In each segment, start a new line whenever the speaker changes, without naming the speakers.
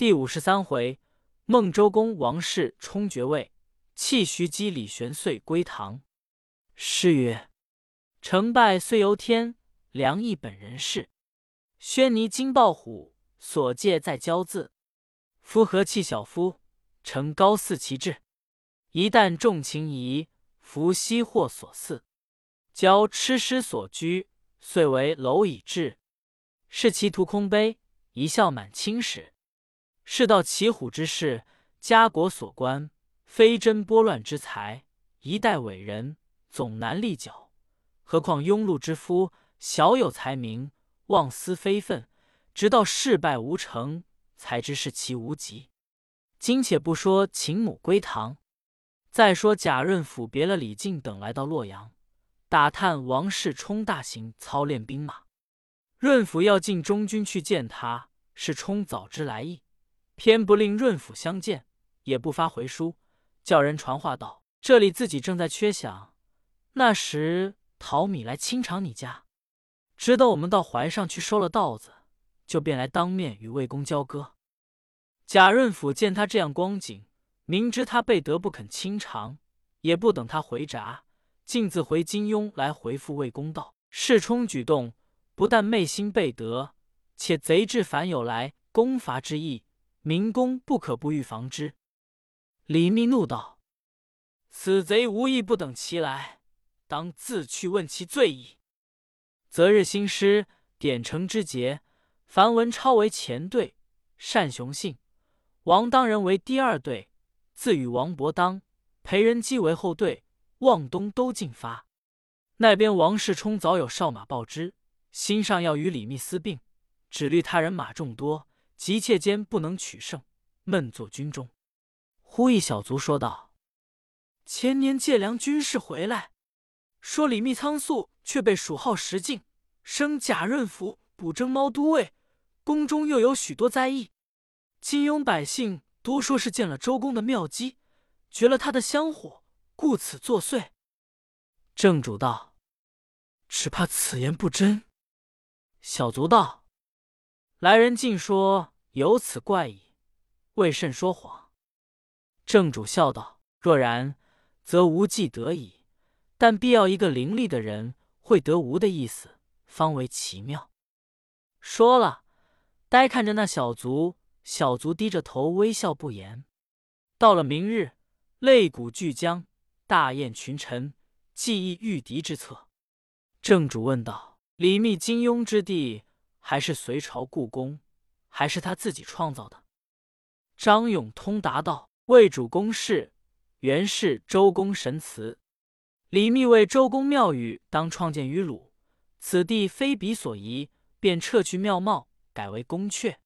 第五十三回，孟周公王室冲爵位，弃徐姬李玄遂归唐。诗曰：“成败虽由天，良易本人事。宣尼金豹虎，所借在骄字。夫何弃小夫，成高似其志。一旦重情谊，弗惜祸所似。骄痴师所居，遂为蝼蚁志。是其徒空悲，一笑满青史。”世道骑虎之事，家国所关，非真拨乱之才，一代伟人总难立脚。何况庸碌之夫，小有才名，妄思非分，直到事败无成，才知是其无极。今且不说秦母归唐，再说贾润甫别了李靖等，来到洛阳，打探王世充大行操练兵马。润甫要进中军去见他，是充早知来意。偏不令润甫相见，也不发回书，叫人传话道：“这里自己正在缺饷，那时淘米来清偿你家。只等我们到怀上去收了稻子，就便来当面与魏公交割。”贾润甫见他这样光景，明知他备得不肯清偿，也不等他回闸，径自回金庸来回复魏公道：“世冲举动不但昧心备德，且贼至反有来攻伐之意。”明公不可不预防之。李密怒道：“此贼无意不等其来，当自去问其罪矣。”择日兴师，点城之节，樊文超为前队，单雄信、王当人为第二队，自与王伯当、裴仁基为后队，望东都进发。那边王世充早有哨马报之，心上要与李密私并，只虑他人马众多。急切间不能取胜，闷坐军中。忽一小卒说道：“前年借粮军士回来，说李密仓促，却被蜀号石进升贾润甫补征猫都尉，宫中又有许多灾异。金庸百姓多说是见了周公的妙计，绝了他的香火，故此作祟。”正主道：“只怕此言不真。”小卒道。来人竟说有此怪异，未甚说谎。正主笑道：“若然，则无计得矣。但必要一个伶俐的人会得无的意思，方为奇妙。”说了，呆看着那小卒，小卒低着头微笑不言。到了明日，擂鼓俱将，大宴群臣，计议御敌之策。正主问道：“李密、金庸之地？”还是隋朝故宫，还是他自己创造的？张永通答道：“魏主公事，原是周公神祠。李密为周公庙宇当创建于鲁，此地非彼所宜，便撤去庙貌，改为宫阙。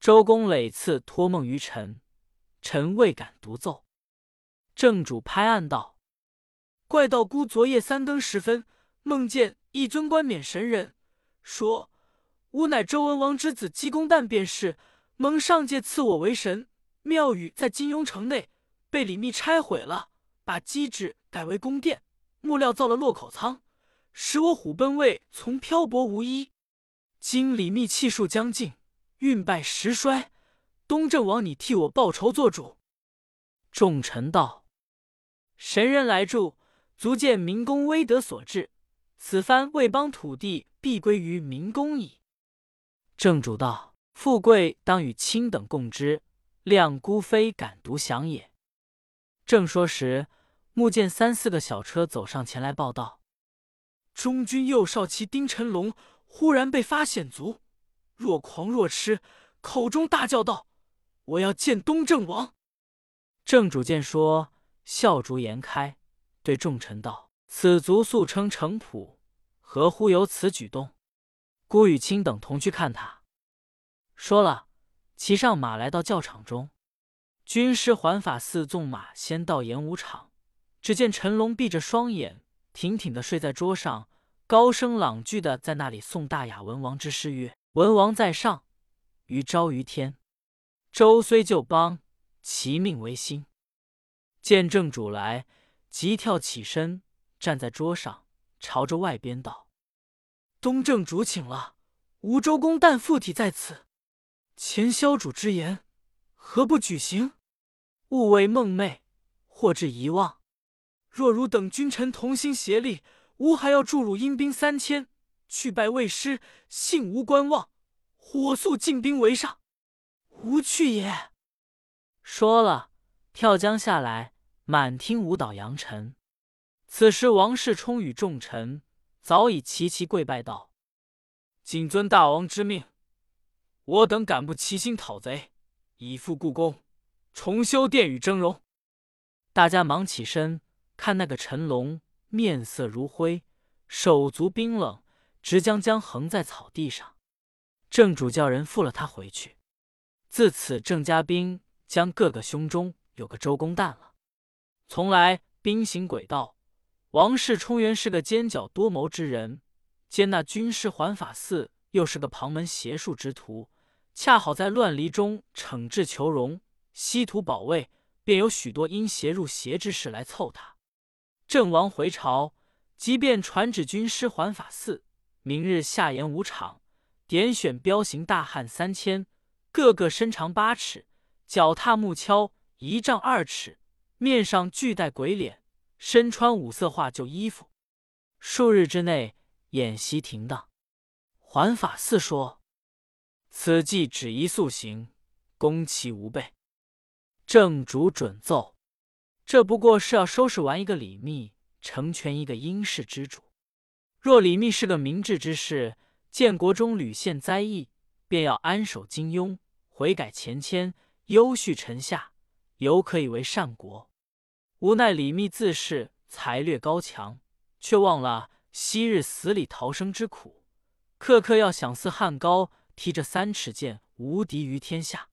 周公累次托梦于臣，臣未敢独奏。”正主拍案道：“怪道姑昨夜三更时分，梦见一尊冠冕神人，说。”吾乃周文王之子姬公旦，便是蒙上界赐我为神。庙宇在金庸城内，被李密拆毁了，把基址改为宫殿，木料造了落口仓，使我虎贲卫从漂泊无依。今李密气数将尽，运败时衰，东郑王，你替我报仇做主。众臣道：神人来助，足见明公威德所致。此番魏邦土地，必归于明公矣。正主道：“富贵当与卿等共之，谅孤非敢独享也。”正说时，目见三四个小车走上前来报道：“中军右少骑丁晨龙忽然被发险卒，若狂若痴，口中大叫道：‘我要见东正王！’”正主见说，笑逐颜开，对众臣道：“此族素称城仆，何乎有此举动？”孤与卿等同去看他。说了，骑上马来到教场中。军师环法寺纵马先到演武场，只见陈龙闭着双眼，挺挺的睡在桌上，高声朗句的在那里诵大雅文王之诗曰：“文王在上，于朝于天。周虽旧邦，其命维新。”见正主来，急跳起身，站在桌上，朝着外边道。东正主请了，吴周公旦附体在此。前萧主之言，何不举行？勿为梦寐，或致遗忘。若汝等君臣同心协力，吾还要助汝阴兵三千，去拜魏师，幸无观望，火速进兵围上。吾去也。说了，跳江下来，满厅舞蹈扬尘。此时王世充与众臣早已齐齐跪拜道：“谨遵大王之命，我等敢不齐心讨贼，以复故宫，重修殿宇峥嵘。”大家忙起身。看那个陈龙，面色如灰，手足冰冷，直将将横在草地上。正主叫人扶了他回去。自此，郑家兵将各个胸中有个周公旦了。从来兵行诡道，王世充原是个奸狡多谋之人，兼那军师环法寺又是个旁门邪术之徒，恰好在乱离中惩治求荣，稀土保卫，便有许多因邪入邪之事来凑他。郑王回朝，即便传旨军师环法寺，明日下演武场，点选彪形大汉三千，个个身长八尺，脚踏木锹一丈二尺，面上俱带鬼脸，身穿五色画旧衣服。数日之内，演习停当。环法寺说：“此计只宜速行，攻其无备。”正主准奏。这不过是要收拾完一个李密，成全一个殷氏之主。若李密是个明智之士，建国中屡陷灾异，便要安守金庸，悔改前愆，优恤臣下，犹可以为善国。无奈李密自恃才略高强，却忘了昔日死里逃生之苦，刻刻要想似汉高提着三尺剑，无敌于天下。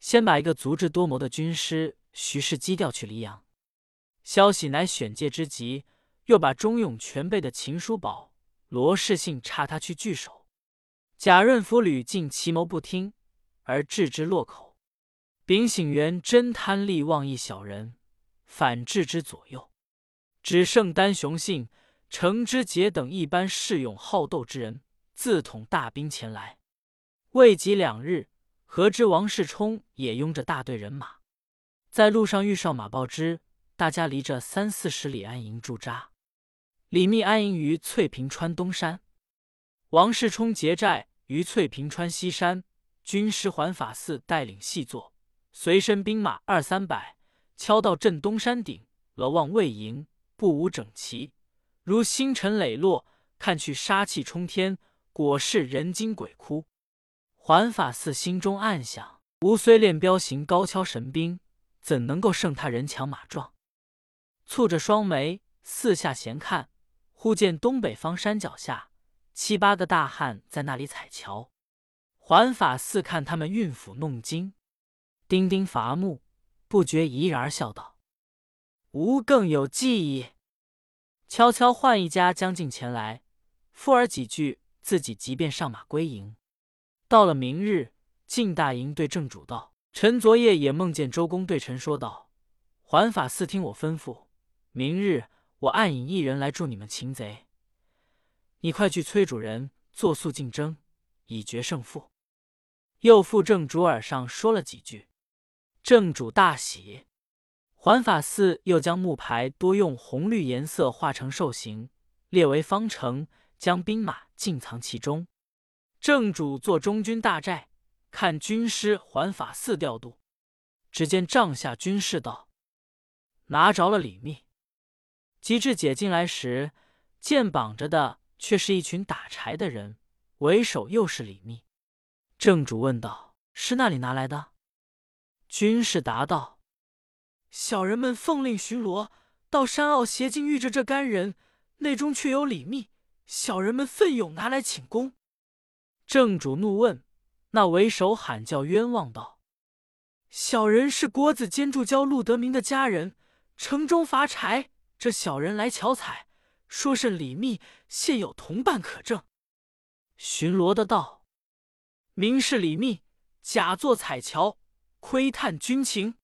先把一个足智多谋的军师。徐氏基调去黎阳，消息乃选界之急，又把忠勇全备的秦叔宝、罗士信差他去聚首。贾润甫屡进奇谋不听，而置之落口。秉醒元真贪利忘义小人，反置之左右。只剩单雄信、程之杰等一般恃勇好斗之人，自统大兵前来。未及两日，何知王世充也拥着大队人马。在路上遇上马报之，大家离着三四十里安营驻扎。李密安营于翠屏川东山，王世充结寨于翠屏川西山。军师环法寺带领细作，随身兵马二三百，敲到镇东山顶，额望未营，步伍整齐，如星辰磊落，看去杀气冲天，果是人惊鬼哭。环法寺心中暗想：吾虽练彪形，高跷神兵。怎能够胜他人强马壮？蹙着双眉，四下闲看，忽见东北方山脚下七八个大汉在那里踩桥。环法寺看他们运斧弄金，钉钉伐木，不觉怡然而笑道：“吾更有计议。”悄悄唤一家将近前来，附耳几句，自己即便上马归营。到了明日，进大营对正主道。臣昨夜也梦见周公对臣说道：“环法寺听我吩咐，明日我暗引一人来助你们擒贼。你快去催主人作速竞争，以决胜负。”又附正主耳上说了几句，正主大喜。环法寺又将木牌多用红绿颜色画成兽形，列为方城，将兵马尽藏其中。正主做中军大寨。看军师环法寺调度，只见帐下军士道：“拿着了李密。”及至解进来时，见绑着的却是一群打柴的人，为首又是李密。正主问道：“是那里拿来的？”军士答道：“小人们奉令巡逻，到山坳斜径遇着这干人，内中却有李密，小人们奋勇拿来请功。”正主怒问。那为首喊叫冤枉道：“小人是国子监助教陆德明的家人，城中伐柴，这小人来巧采，说是李密现有同伴可证。”巡逻的道：“明是李密假作彩桥，窥探军情。”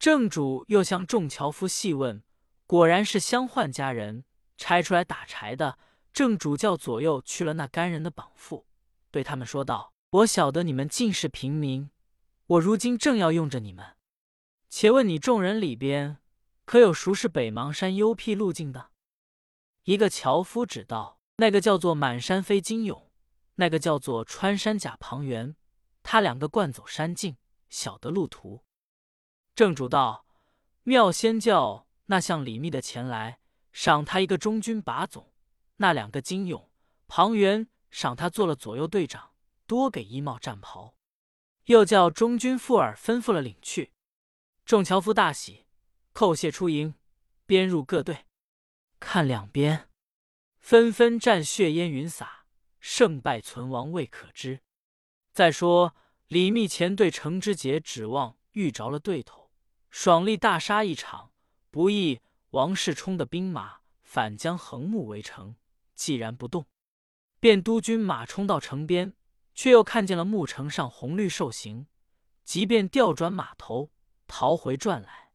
正主又向众樵夫细问，果然是相换家人拆出来打柴的。正主叫左右去了那干人的绑缚，对他们说道。我晓得你们尽是平民，我如今正要用着你们，且问你众人里边，可有熟识北邙山幽僻路径的？”一个樵夫指道：“那个叫做满山飞金勇，那个叫做穿山甲庞元，他两个惯走山径，晓得路途。”正主道：“妙仙教那向李密的前来，赏他一个中军把总；那两个金勇、庞元，赏他做了左右队长，多给衣帽战袍。又叫中军副尔吩咐了领去。众樵夫大喜，叩谢出营，编入各队。”看两边，纷纷战血烟云洒，胜败存亡未可知。再说李密前对程之杰指望遇着了对头，爽利大杀一场，不意王世充的兵马反将横木围城，既然不动，便督军马冲到城边，却又看见了牧城上红绿兽行，即便调转马头逃回转来。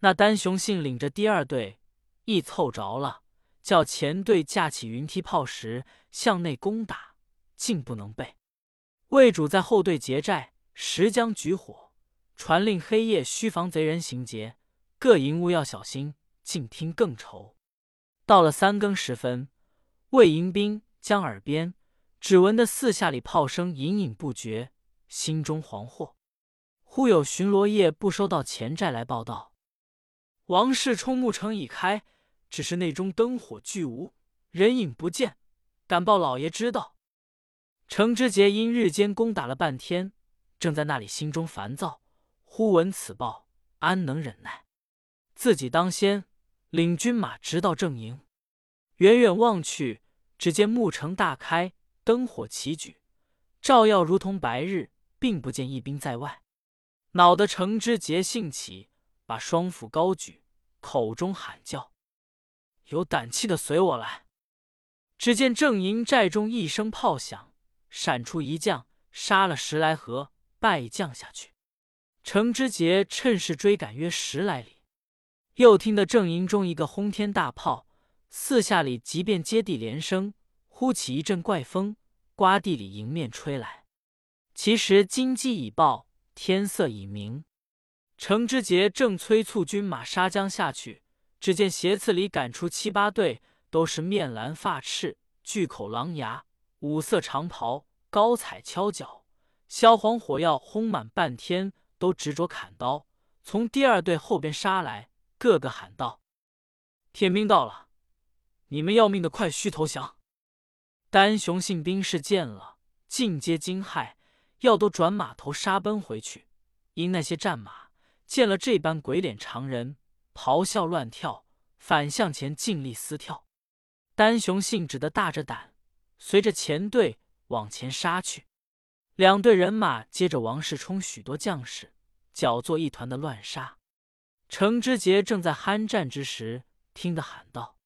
那丹雄信领着第二队。一凑着了，叫前队架起云梯炮石向内攻打，竟不能备。魏主在后队结寨，时将举火，传令黑夜须防贼人行劫，各营务要小心，静听更愁。到了三更时分，魏迎兵将耳边只闻得四下里炮声隐隐不绝，心中惶惑。忽有巡逻夜不收到前寨来报道，王世充木城已开。只是内中灯火俱无，人影不见，敢报老爷知道。程之杰因日间攻打了半天，正在那里心中烦躁，忽闻此报，安能忍耐？自己当先，领军马直到正营。远远望去，只见牧城大开，灯火齐举，照耀如同白日，并不见一兵在外。恼得程之杰兴起，把双斧高举，口中喊叫。有胆气的随我来！只见正营寨中一声炮响，闪出一将，杀了十来合，败将下去。程之杰趁势追赶约十来里，又听得正营中一个轰天大炮，四下里即便接地连声，呼起一阵怪风，刮地里迎面吹来。其实金鸡已报，天色已明，程之杰正催促军马杀将下去。只见斜刺里赶出七八队，都是面蓝发赤、巨口狼牙、五色长袍、高彩敲脚，萧黄火药轰满半天，都执着砍刀，从第二队后边杀来，个个喊道：“天兵到了，你们要命的快须投降！”丹雄信兵士见了，尽皆惊骇，要都转马头杀奔回去。因那些战马见了这般鬼脸常人。咆哮乱跳，反向前尽力撕跳。丹雄信只得大着胆，随着前队往前杀去。两队人马接着王世充许多将士，搅作一团的乱杀。程之杰正在酣战之时，听得喊道：“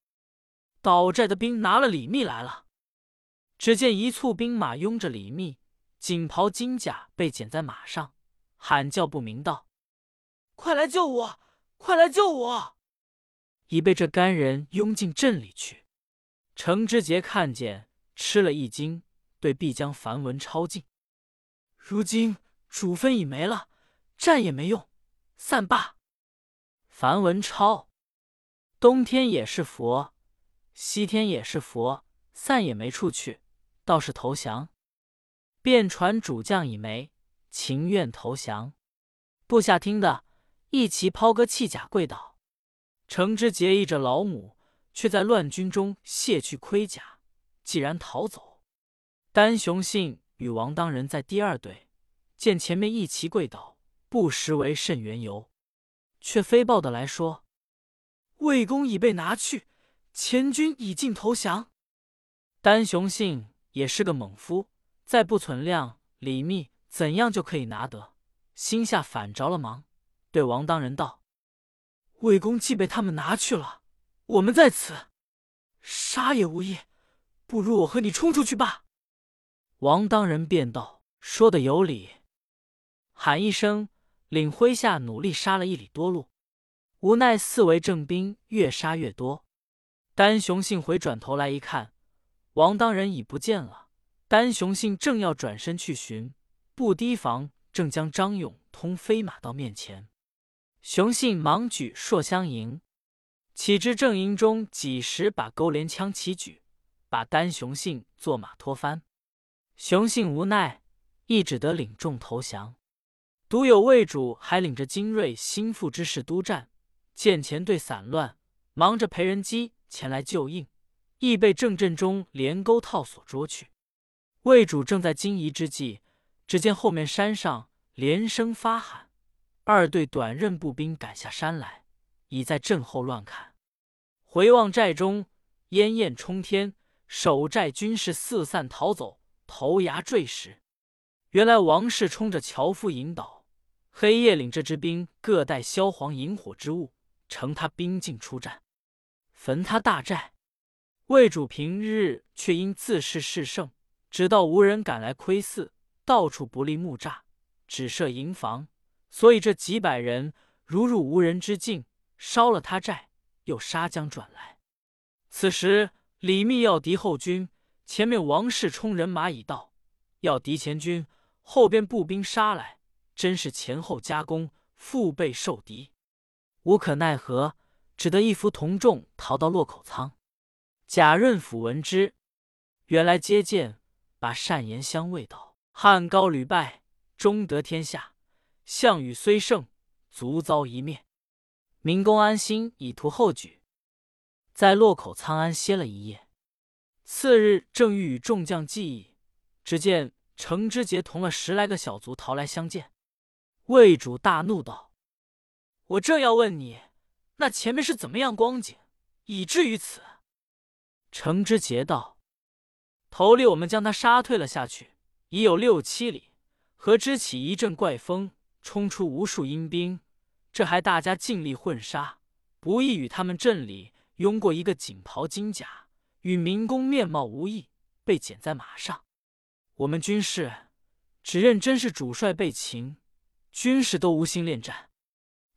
岛寨的兵拿了李密来了！”只见一簇兵马拥着李密，锦袍金甲被剪在马上，喊叫不明道：“快来救我！”快来救我！已被这干人拥进镇里去。程之杰看见，吃了一惊，对必将樊文超进。如今主分已没了，战也没用，散罢。樊文超，东天也是佛，西天也是佛，散也没处去，倒是投降。便传主将已没，情愿投降。部下听的。一齐抛戈弃甲跪倒，程之结义着老母，却在乱军中卸去盔甲，既然逃走。丹雄信与王当人在第二队，见前面一齐跪倒，不识为甚缘由，却飞报的来说，魏公已被拿去，前军已尽投降。丹雄信也是个猛夫，再不存量，李密怎样就可以拿得？心下反着了忙。对王当人道：“魏公既被他们拿去了，我们在此杀也无益，不如我和你冲出去吧。”王当人便道：“说的有理。”喊一声，领麾下努力杀了一里多路，无奈四围正兵越杀越多。丹雄信回转头来一看，王当人已不见了。丹雄信正要转身去寻，不提防正将张勇通飞马到面前，雄信忙举槊相迎。岂知正营中几时把钩镰枪齐举，把单雄信坐马拖翻。雄信无奈，亦只得领众投降。独有魏主还领着精锐心腹之士督战，见前队散乱，忙着裴仁基前来救应，亦被郑阵中连钩套索捉去。魏主正在惊疑之际，只见后面山上连声发喊，二队短刃步兵赶下山来，已在阵后乱砍。回望寨中，烟焰冲天，守寨军士四散逃走，头崖坠石。原来王氏冲着樵夫引导。黑夜领这支兵各带萧黄引火之物，乘他兵进出战，焚他大寨。魏主平日却因自恃势胜，只到无人敢来窥伺，到处不立木栅，只设营房，所以这几百人如入无人之境，烧了他寨，又杀将转来。此时李密要敌后军，前面王氏冲人马已到，要敌前军，后边步兵杀来。真是前后夹攻，腹背受敌，无可奈何，只得一夫同众逃到洛口仓。贾润甫闻之，原来接见，把善言相慰道：“汉高屡败，终得天下；项羽虽胜，卒遭一灭。明公安心，以图后举。”在洛口仓安歇了一夜。次日正欲与众将计议，只见程知节同了十来个小卒逃来相见。魏主大怒道：“我正要问你，那前面是怎么样光景，以至于此？”程之杰道：“头里我们将他杀退了下去，已有六七里，何知起一阵怪风，冲出无数阴兵，这还大家尽力混杀，不易与他们阵里拥过一个锦袍金甲，与民工面貌无异，被捡在马上。我们军士只认真是主帅被擒。”军士都无心恋战，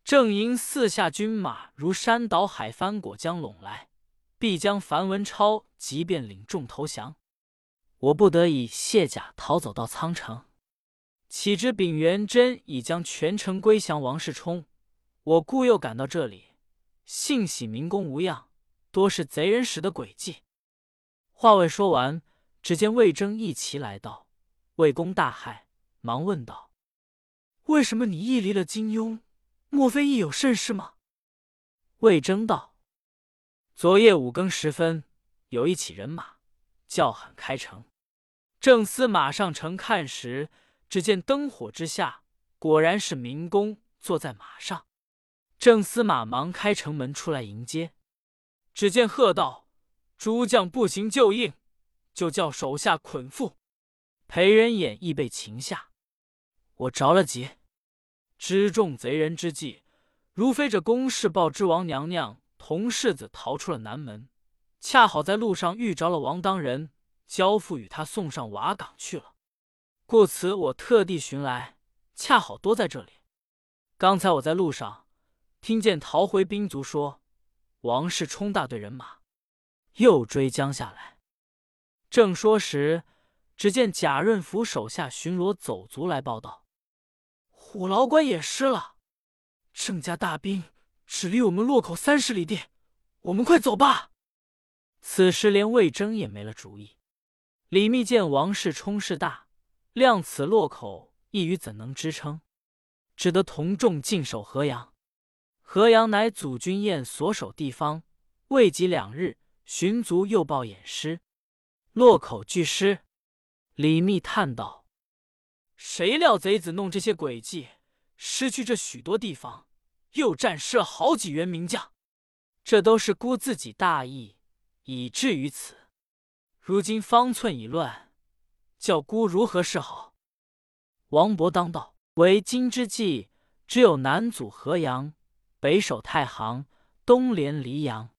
正因四下军马如山倒海翻，果将拢来，必将樊文超即便领众投降。我不得已卸甲逃走到仓城，岂知秉元贞已将全城归降王世充，我故又赶到这里，幸喜民工无恙，多是贼人使的诡计。话未说完，只见魏征一齐来到，魏公大骇，忙问道。为什么你亦离了金庸？莫非亦有甚事吗？魏征道：“昨夜五更时分，有一起人马叫喊开城，正司马上城看时，只见灯火之下，果然是明公坐在马上。正司马忙开城门出来迎接，只见喝道：‘诸将不行就应！’就叫手下捆缚。裴仁衍亦被擒下。”我着了急，知众贼人之计，如非这公事报之王娘娘，同世子逃出了南门，恰好在路上遇着了王当人，交付与他送上瓦岗去了。故此我特地寻来，恰好多在这里。刚才我在路上，听见逃回兵卒说，王氏冲大队人马又追将下来。正说时，只见贾润甫手下巡逻走卒来报道。虎牢关也失了，郑家大兵只离我们洛口三十里地，我们快走吧。此时连魏征也没了主意。李密见王氏冲势大，量此洛口一隅怎能支撑？只得同众进守河阳。河阳乃祖君宴所守地方，未及两日，寻卒又报掩失，洛口俱失。李密叹道。谁料贼子弄这些诡计，失去这许多地方，又战失了好几员名将，这都是孤自己大意，以至于此。如今方寸已乱，叫孤如何是好？王勃当道：“为今之计，只有南阻河阳，北守太行，东连黎阳。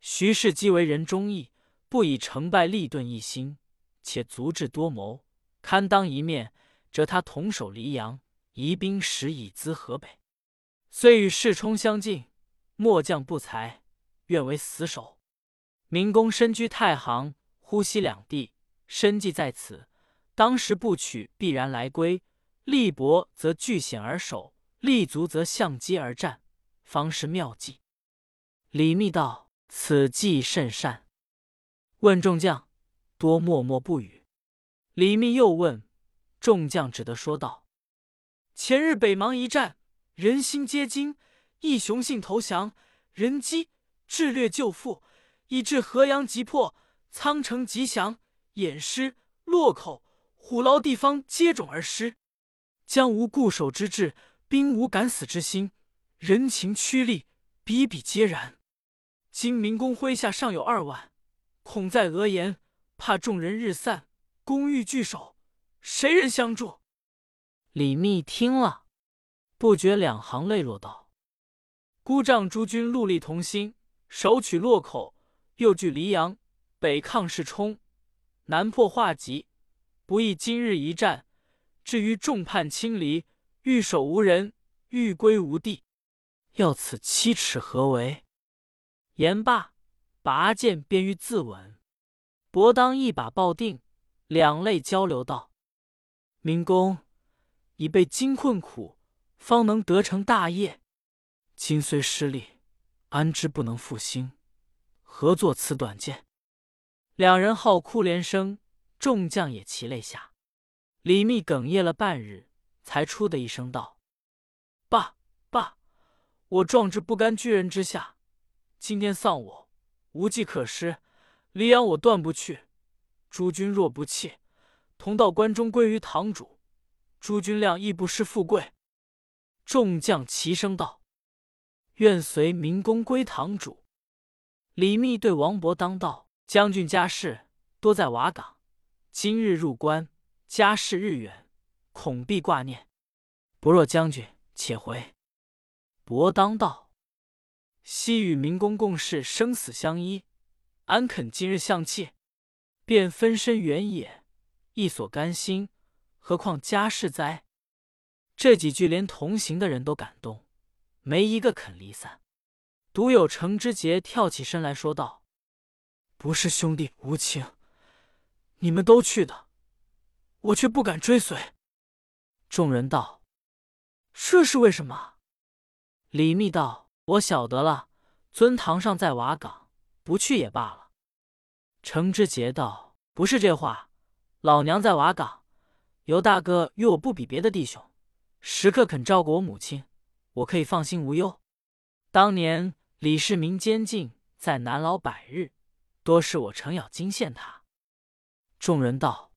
徐氏既为人忠义，不以成败立顿一心，且足智多谋，堪当一面。”则他同守黎阳，移兵使以资河北。虽与世冲相近，末将不才，愿为死守。明公身居太行、呼吸两地，身计在此，当时不取，必然来归。力薄则据险而守，力足则向击而战，方是妙计。”李密道：“此计甚善。”问众将，多默默不语。李密又问众将，只得说道：“前日北邙一战，人心皆惊，义雄信投降，人机智略救复，以致河阳急破，仓城急降，偃师、洛口、虎牢地方接踵而失，将无固守之志，兵无敢死之心，人情趋利，比比皆然。今明公麾下尚有二万，恐在额言，怕众人日散。”公欲聚首，谁人相助？李密听了，不觉两行泪落，道：“孤仗诸军戮力同心，首取洛口，又据黎阳，北抗世冲，南破化吉，不意今日一战，至于众叛亲离，欲守无人，欲归无地，要此七尺何为？”言罢，拔剑便欲自刎，伯当一把抱定。两泪交流道：“明公已被金困苦，方能得成大业。今虽失利，安知不能复兴？何作此短见？”两人号哭连声，众将也齐泪下。李密哽咽了半日，才出的一声道：“爸爸，我壮志不甘居人之下，今天丧我，无计可施。黎阳我断不去。”诸君若不弃，同到关中归于堂主。诸君谅亦不失富贵。众将齐声道：“愿随明公归堂主。”李密对王伯当道：“将军家事多在瓦岗，今日入关，家事日远，恐必挂念。不若将军且回。”伯当道：“昔与明公共事生死相依，安肯今日相弃？”便分身原野，亦所甘心，何况家世哉？这几句连同行的人都感动，没一个肯离散。独有程之杰跳起身来说道：“不是兄弟无情，你们都去的，我却不敢追随。”众人道：“这是为什么？”李密道：“我晓得了，尊堂上在瓦岗，不去也罢了。”程之杰道：“不是这话，老娘在瓦岗，尤大哥与我不比别的弟兄，时刻肯照顾我母亲，我可以放心无忧。当年李世民监禁在南牢百日，多是我程咬金献他。”众人道：“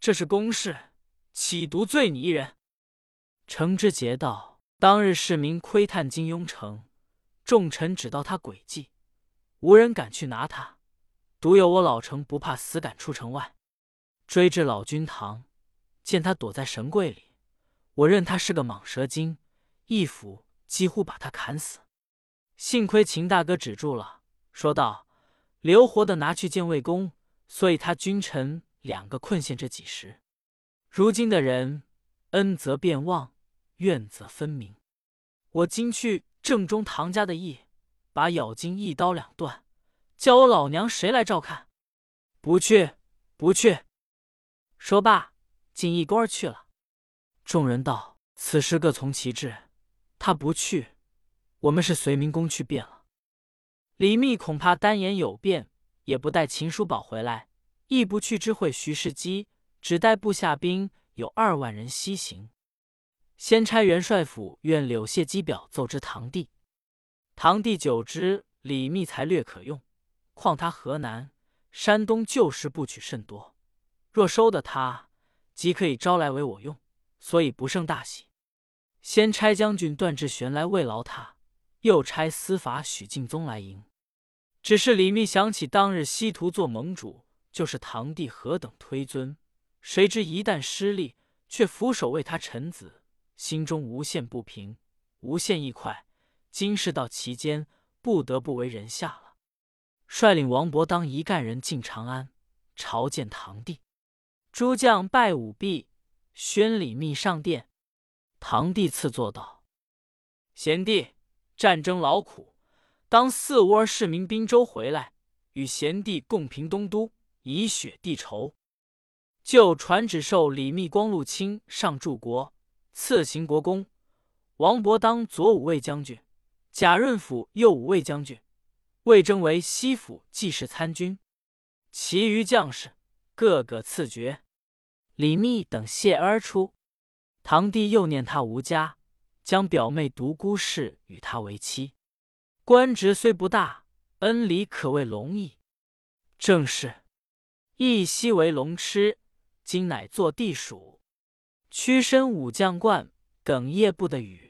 这是公事，岂独罪你一人？”程之杰道：“当日市民窥探金庸城，众臣只道他诡计，无人敢去拿他。”独有我老程不怕死，赶出城外，追至老君堂，见他躲在神柜里，我认他是个蟒蛇精，一斧几乎把他砍死。幸亏秦大哥止住了，说道：“留活的拿去见魏公。”所以他君臣两个困陷这几时。如今的人，恩泽便忘，怨则分明。我今去正中唐家的意，把咬金一刀两断。叫我老娘谁来照看？不去，不去。说罢，进一官去了。众人道：“此事各从其志。他不去，我们是随明公去便了。”李密恐怕单言有变，也不带秦叔宝回来，亦不去知会徐世基，只带部下兵有二万人西行。先差元帅府愿柳谢机表奏之堂弟，堂弟久之，李密才略可用。况他河南、山东旧时部曲甚多，若收得他，即可以招来为我用，所以不胜大喜。先差将军段志玄来慰劳他，又差司法许敬宗来迎。只是李密想起当日西图做盟主，就是堂弟何等推尊，谁知一旦失利，却俯首为他臣子，心中无限不平，无限意快。今事到其间，不得不为人下了。率领王伯当一干人进长安朝见堂弟，诸将拜舞毕，宣礼密上殿。堂弟赐座道：“贤弟，战争劳苦，当四窝儿市民滨州回来，与贤弟共平东都，以雪地仇。就传旨授李密光禄卿上柱国，赐行国公。王伯当左武卫将军，贾润甫右武卫将军，魏征为西府记事参军。其余将士个个赐爵。李密等谢而出。堂弟又念他无家，将表妹独孤氏与他为妻。官职虽不大，恩礼可谓隆矣。正是一夕为龙痴，今乃坐地鼠。屈身武将冠，哽咽不得语。